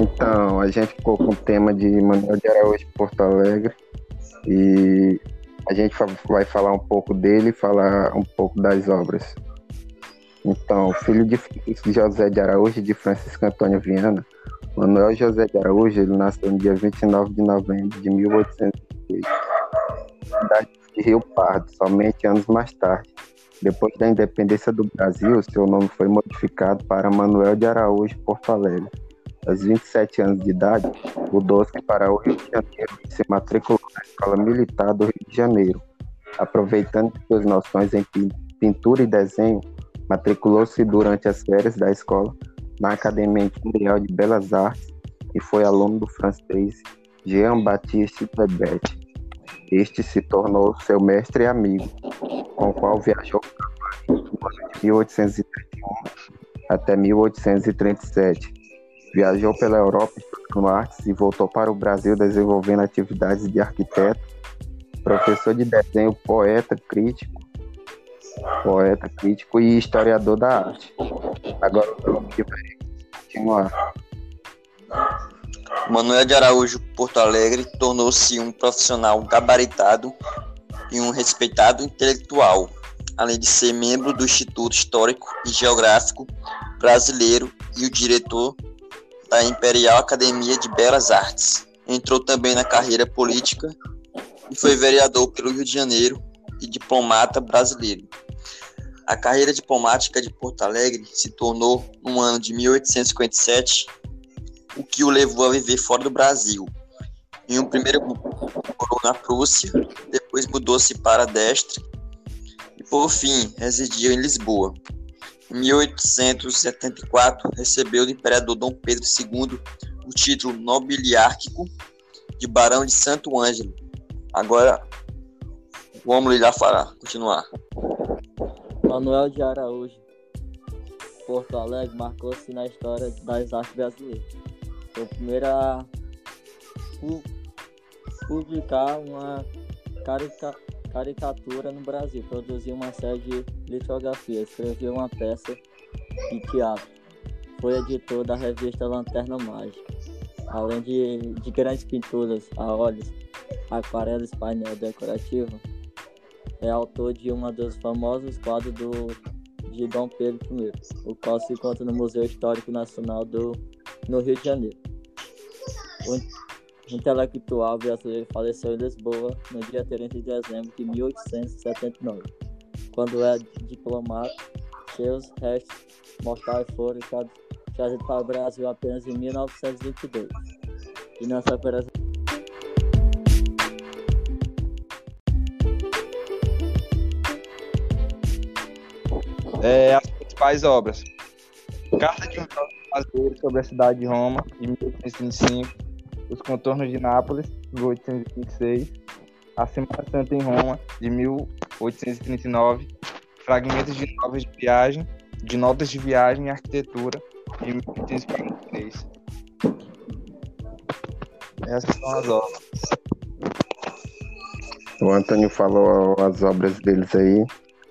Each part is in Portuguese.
Então, a gente ficou com o tema de Manuel de Araújo Porto Alegre e a gente vai falar um pouco dele e falar um pouco das obras. Então, filho de José de Araújo e de Francisco Antônio Viana, Manuel José de Araújo ele nasceu no dia 29 de novembro de 1806, na cidade de Rio Pardo, somente anos mais tarde. Depois da independência do Brasil, seu nome foi modificado para Manuel de Araújo Porto Alegre. Aos 27 anos de idade, mudou-se para o Rio de Janeiro e se matriculou na Escola Militar do Rio de Janeiro. Aproveitando suas noções em pintura e desenho, matriculou-se durante as férias da escola na Academia Imperial de Belas Artes e foi aluno do francês Jean-Baptiste Lebet. Este se tornou seu mestre e amigo, com o qual viajou para Paris de 1831 até 1837. Viajou pela Europa estudando artes e voltou para o Brasil desenvolvendo atividades de arquiteto, professor de desenho, poeta, crítico, poeta, crítico e historiador da arte. Agora vamos continuar. Manuel de Araújo Porto Alegre tornou-se um profissional gabaritado e um respeitado intelectual, além de ser membro do Instituto Histórico e Geográfico Brasileiro e o diretor da Imperial Academia de Belas Artes. Entrou também na carreira política e foi vereador pelo Rio de Janeiro e diplomata brasileiro. A carreira diplomática de Porto Alegre se tornou, no ano de 1857, o que o levou a viver fora do Brasil. Em um primeiro morou na Prússia, depois mudou-se para Destre e, por fim, residiu em Lisboa. Em 1874, recebeu do imperador Dom Pedro II o título nobiliárquico de Barão de Santo Ângelo. Agora, vamos lá para continuar. Manuel de Araújo, Porto Alegre, marcou-se na história das artes brasileiras. Foi o primeiro a publicar uma carica caricatura no Brasil, produziu uma série de litografias, escreveu uma peça de teatro. Foi editor da revista Lanterna Mágica. Além de, de grandes pinturas a óleos, aquarelas, painel decorativo, é autor de uma dos famosos quadros do, de Dom Pedro I, o qual se encontra no Museu Histórico Nacional do, no Rio de Janeiro. O intelectual brasileiro faleceu em Lisboa no dia 30 de dezembro de 1879. Quando é diplomata, seus restos mortais foram trazidos para o Brasil apenas em 1922. E nessa operação é, as principais obras. Carta de um brasileiro sobre a cidade de Roma, de 1825. Os contornos de Nápoles, de 1826. A Semana Santa em Roma, de 1839. Fragmentos de notas de viagem, de notas de viagem e arquitetura, de 1843. Essas são as obras. O Antônio falou as obras deles aí.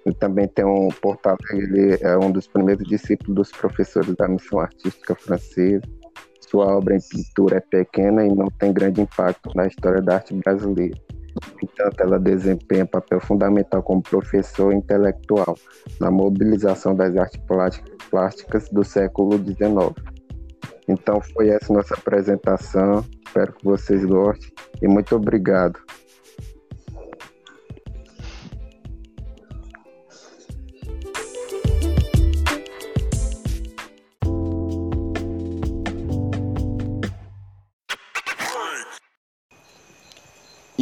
E também tem um Porto ele é um dos primeiros discípulos dos professores da missão artística francesa. Sua obra em pintura é pequena e não tem grande impacto na história da arte brasileira. Entanto, ela desempenha papel fundamental como professor intelectual na mobilização das artes plásticas do século XIX. Então, foi essa nossa apresentação. Espero que vocês gostem e muito obrigado.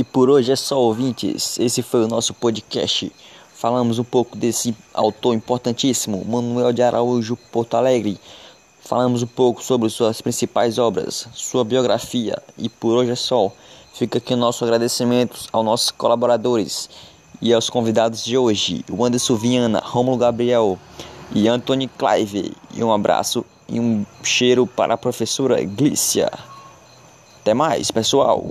E por hoje é só, ouvintes. Esse foi o nosso podcast. Falamos um pouco desse autor importantíssimo, Manuel de Araújo Porto Alegre. Falamos um pouco sobre suas principais obras, sua biografia. E por hoje é só. Fica aqui nosso agradecimento aos nossos colaboradores e aos convidados de hoje, o Anderson Viana, Romulo Gabriel e Anthony Clive. E um abraço e um cheiro para a professora Glícia. Até mais, pessoal!